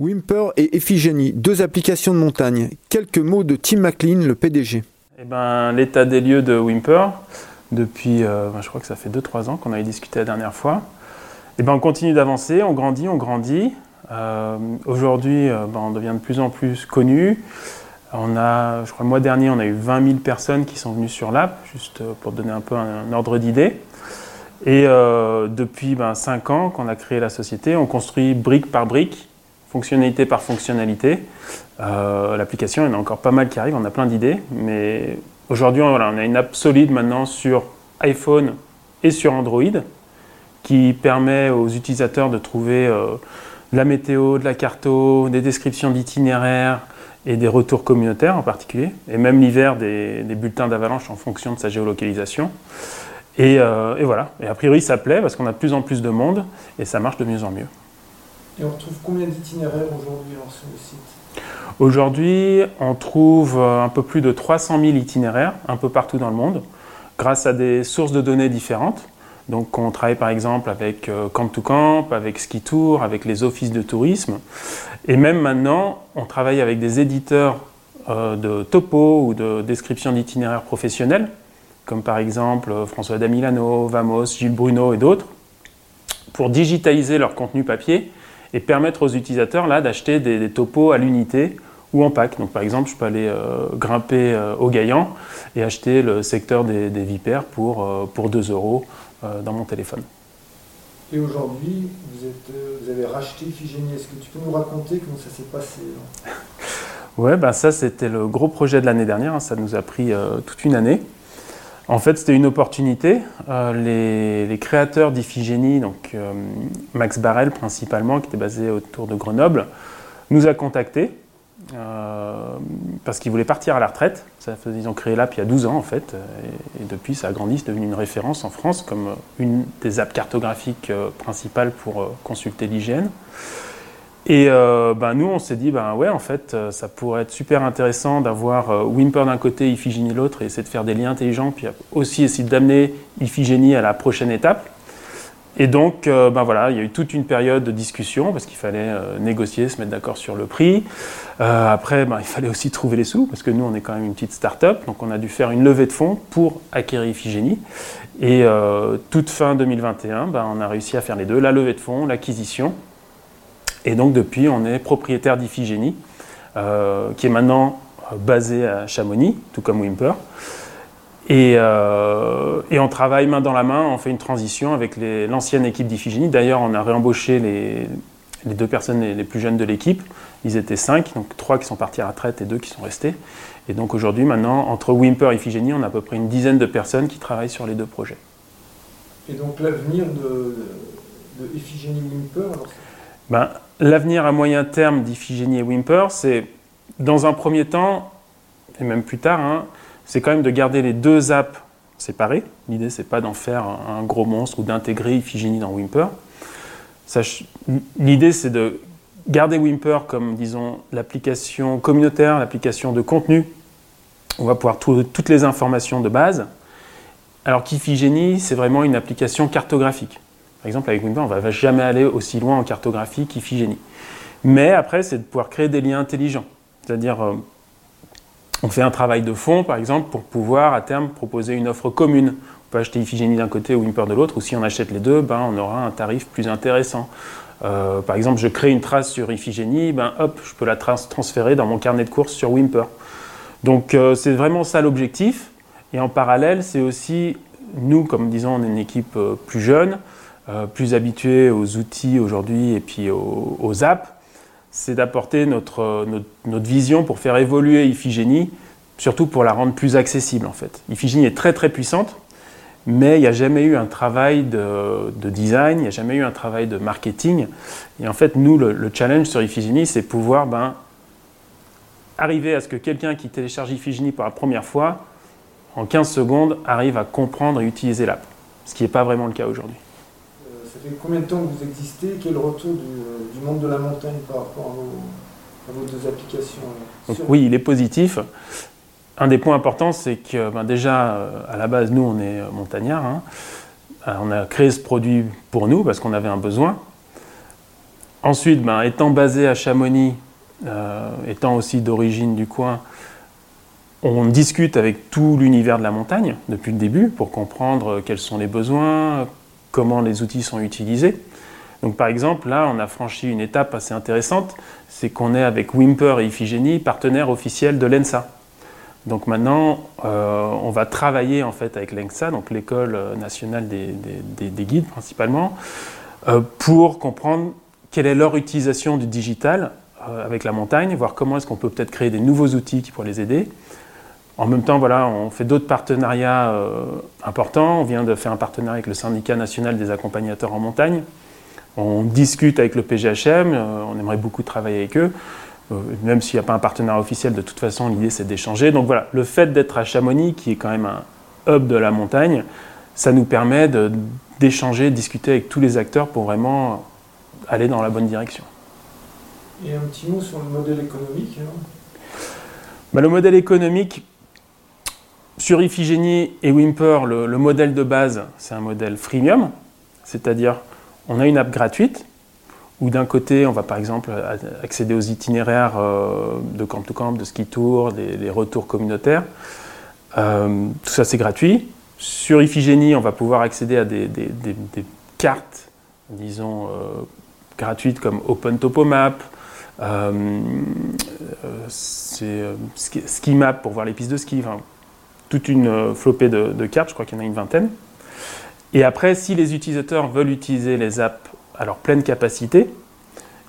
Wimper et Iphigénie, deux applications de montagne. Quelques mots de Tim McLean, le PDG. Eh ben, L'état des lieux de Wimper, depuis, euh, ben, je crois que ça fait 2-3 ans qu'on avait discuté la dernière fois. Eh ben, on continue d'avancer, on grandit, on grandit. Euh, aujourd'hui, euh, ben, on devient de plus en plus connu. On a, je crois le mois dernier, on a eu 20 000 personnes qui sont venues sur l'app, juste pour donner un peu un, ordre d'idée. Et depuis ben, 5 ans qu'on a créé la société, on construit brique par brique fonctionnalité par fonctionnalité. Euh, l'application, il y en a encore pas mal qui arrivent, on a plein d'idées, mais aujourd'hui, on a une app solide maintenant sur iPhone et sur Android qui permet aux utilisateurs de trouver euh, la météo, de la carto, des descriptions d'itinéraires et des retours communautaires en particulier, et même l'hiver des, bulletins d'avalanche en fonction de sa géolocalisation. Et, euh, et, voilà, et a priori ça plaît parce qu'on a de plus en plus de monde et ça marche de mieux en mieux. Et on retrouve combien d'itinéraires aujourd'hui sur le site Aujourd'hui, on trouve euh, un peu plus de 300 000 itinéraires un peu partout dans le monde, grâce à des sources de données différentes. Donc on travaille par exemple avec euh, Camp to Camp, avec Ski Tour, avec les offices de tourisme. Et même maintenant, on travaille avec des éditeurs euh, de topo ou de description d'itinéraires professionnels, comme par exemple François Damilano, Vamos, Gilles Bruno et d'autres, pour digitaliser leur contenu papier et permettre aux utilisateurs là d'acheter des, topos à l'unité ou en pack. Donc par exemple, je peux aller euh, grimper euh, au Gaillan et acheter le secteur des, vipères pour, euh, pour 2 euros dans mon téléphone. Et aujourd'hui, vous, avez racheté Iphigénie. Est-ce que tu peux nous raconter comment ça s'est passé Ouais, ben ça c'était le gros projet de l'année dernière. Hein. Ça nous a pris toute une année. En fait, c'était une opportunité. Euh, les, créateurs d'Iphigénie, donc euh, Max Barrel principalement, qui était basé autour de Grenoble, nous a contactés euh, parce qu'ils voulaient partir à la retraite. ils ont créé l'app il y a 12 ans en fait, et, depuis ça a grandi, c'est devenu une référence en France comme une des apps cartographiques principales pour consulter l'hygiène. Et euh, ben, nous, on s'est dit, ben ouais, en fait, euh, ça pourrait être super intéressant d'avoir euh, Wimper d'un côté, Iphigénie l'autre, et essayer de faire des liens intelligents, puis aussi essayer d'amener Iphigénie à la prochaine étape. Et donc, ben voilà, il y a eu toute une période de discussion, parce qu'il fallait négocier, se mettre d'accord sur le prix. après, ben, il fallait aussi trouver les sous, parce que nous, on est quand même une petite start-up, donc on a dû faire une levée de fonds pour acquérir Iphigénie. Et toute fin 2021, ben, on a réussi à faire les deux, la levée de fonds, l'acquisition. Et donc depuis, on est propriétaire d'Iphigénie, euh, qui est maintenant euh, basé à Chamonix, tout comme Wimper. Euh, et, on travaille main dans la main, on fait une transition avec l'ancienne équipe d'Iphigénie. D'ailleurs, on a réembauché les, deux personnes les, plus jeunes de l'équipe. Ils étaient cinq, donc trois qui sont partis à la retraite et deux qui sont restés. Et donc aujourd'hui, maintenant, entre Wimper et Iphigénie, on a à peu près une dizaine de personnes qui travaillent sur les deux projets. Et donc l'avenir de, de Iphigénie Wimper ben, L'avenir à moyen terme d'Iphigénie et Wimper, c'est dans un premier temps, et même plus tard, hein, c'est quand même de garder les deux apps séparées. L'idée, c'est pas d'en faire un, gros monstre ou d'intégrer Iphigénie dans Wimper. L'idée, c'est de garder Wimper comme, disons, l'application communautaire, l'application de contenu. On va pouvoir trouver toutes les informations de base. Alors qu'Iphigénie, c'est vraiment une application cartographique. Par exemple, avec Wimper, on ne va jamais aller aussi loin en cartographie qu'Iphigénie. Mais après, c'est de pouvoir créer des liens intelligents. C'est-à-dire, euh, on fait un travail de fond, par exemple, pour pouvoir à terme proposer une offre commune. On peut acheter Iphigénie d'un côté ou Wimper de l'autre, ou si on achète les deux, ben, on aura un tarif plus intéressant. Euh, par exemple, je crée une trace sur Iphigénie, ben, hop, je peux la transférer dans mon carnet de courses sur Wimper. Donc euh, c'est vraiment ça l'objectif. Et en parallèle, c'est aussi, nous, comme disons, on est une équipe plus jeune, euh, plus habitués aux outils aujourd'hui et puis aux, apps, c'est d'apporter notre, notre, vision pour faire évoluer Iphigénie, surtout pour la rendre plus accessible en fait. Iphigénie est très très puissante, mais il n'y a jamais eu un travail de, design, il n'y a jamais eu un travail de marketing. Et en fait, nous, le, challenge sur Iphigénie, c'est pouvoir ben, arriver à ce que quelqu'un qui télécharge Iphigénie pour la première fois, en 15 secondes, arrive à comprendre et utiliser l'app. Ce qui n'est pas vraiment le cas aujourd'hui fait combien de temps que vous existez? Quel retour du, monde de la montagne par rapport à vos, deux applications? Oui, il est positif. Un des points importants, c'est que ben, déjà, euh, à la base, nous, on est euh, montagnards. Hein. Euh, on a créé ce produit pour nous parce qu'on avait un besoin. Ensuite, ben, étant basé à Chamonix, étant aussi d'origine du coin, on discute avec tout l'univers de la montagne depuis le début pour comprendre quels sont les besoins, comment les outils sont utilisés. Donc par exemple, là, on a franchi une étape assez intéressante, c'est qu'on est avec Wimper et Iphigénie, partenaires officiels de l'ENSA. Donc maintenant, euh, on va travailler en fait avec l'ENSA, donc l'école nationale des, guides principalement, euh, pour comprendre quelle est leur utilisation du digital euh, avec la montagne, voir comment est-ce qu'on peut peut-être créer des nouveaux outils qui pourraient les aider. En même temps, voilà, on fait d'autres partenariats euh, importants. On vient de faire un partenariat avec le syndicat national des accompagnateurs en montagne. On discute avec le PGHM, euh, on aimerait beaucoup travailler avec eux. Euh, même s'il n'y a pas un partenariat officiel, de toute façon, l'idée c'est d'échanger. Donc voilà, le fait d'être à Chamonix, qui est quand même un hub de la montagne, ça nous permet d'échanger, de, discuter avec tous les acteurs pour vraiment aller dans la bonne direction. Et un petit mot sur le modèle économique bah, Le modèle économique, sur Iphigénie et Wimper, le, modèle de base, c'est un modèle freemium, c'est-à-dire on a une app gratuite où d'un côté, on va par exemple accéder aux itinéraires euh, de camp to camp, de ski tour, des, retours communautaires. Euh, tout ça, c'est gratuit. Sur Iphigénie, on va pouvoir accéder à des, cartes, disons, euh, gratuites comme Open Topo Map, Ski Map pour voir les pistes de ski toute une euh, flopée de, cartes, je crois qu'il y en a une vingtaine. Et après, si les utilisateurs veulent utiliser les apps à leur pleine capacité,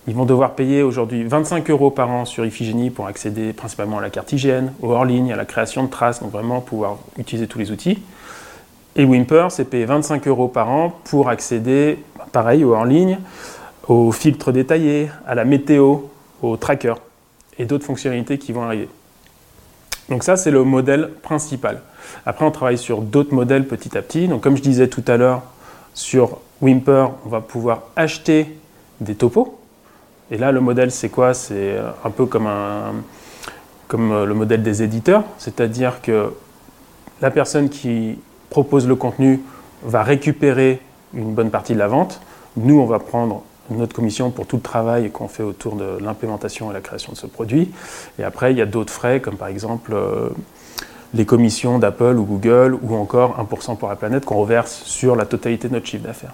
ils vont devoir payer aujourd'hui 25 euros par an sur Iphigénie pour accéder principalement à la carte hygiène, au hors-ligne, à la création de traces, donc vraiment pouvoir utiliser tous les outils. Et Wimper, c'est payer 25 euros par an pour accéder, pareil, au hors-ligne, aux filtres détaillés, à la météo, au tracker et d'autres fonctionnalités qui vont arriver. Donc ça, c'est le modèle principal. Après, on travaille sur d'autres modèles petit à petit. Donc comme je disais tout à l'heure, sur Wimper, on va pouvoir acheter des topos. Et là, le modèle, c'est quoi? C'est un peu comme, un, comme euh, le modèle des éditeurs, c'est-à-dire que la personne qui propose le contenu va récupérer une bonne partie de la vente. Nous, on va prendre notre commission pour tout le travail qu'on fait autour de l'implémentation et la création de ce produit. Et après, il y a d'autres frais, comme par exemple euh, les commissions d'Apple ou Google, ou encore 1% pour la planète qu'on reverse sur la totalité de notre chiffre d'affaires.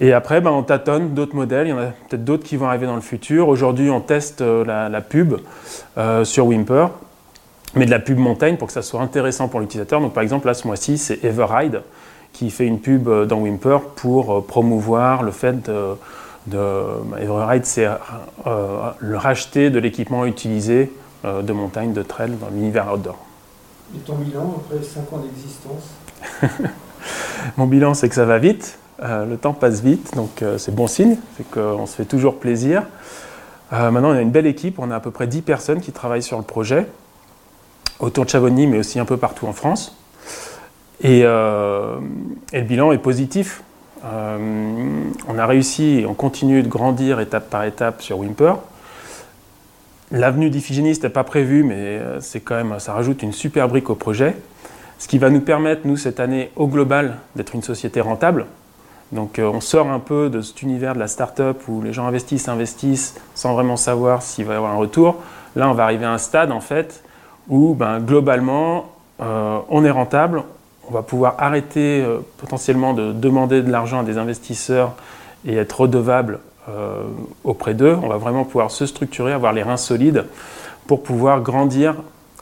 Et après, ben, on tâtonne d'autres modèles, il y en a peut-être d'autres qui vont arriver dans le futur. Aujourd'hui, on teste euh, la, pub euh, sur Wimper, mais de la pub montagne pour que ça soit intéressant pour l'utilisateur. Donc par exemple, là, ce mois-ci, c'est Everride qui fait une pub dans Wimper pour promouvoir le fait de de Everride, c'est euh, le racheter de l'équipement utilisé euh, de montagne, de trail dans l'univers outdoor. Et ton bilan après 5 ans d'existence? Mon bilan, c'est que ça va vite, euh, le temps passe vite, donc c'est bon signe, c'est qu'on se fait toujours plaisir. maintenant, on a une belle équipe, on a à peu près 10 personnes qui travaillent sur le projet, autour de Chavonny, mais aussi un peu partout en France. Et, et le bilan est positif. Euh, on a réussi et on continue de grandir étape par étape sur Wimper. L'avenue d'Iphigénie n'était pas prévue, mais euh, c'est quand même, ça rajoute une super brique au projet. Ce qui va nous permettre, nous, cette année, au global, d'être une société rentable. Donc euh, on sort un peu de cet univers de la start-up où les gens investissent, investissent sans vraiment savoir s'il va y avoir un retour. Là, on va arriver à un stade, en fait, où ben, globalement, on est rentable, on va pouvoir arrêter euh, potentiellement de demander de l'argent à des investisseurs et être redevable euh, auprès d'eux. On va vraiment pouvoir se structurer, avoir les reins solides pour pouvoir grandir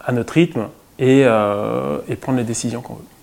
à notre rythme et, euh, et prendre les décisions qu'on veut.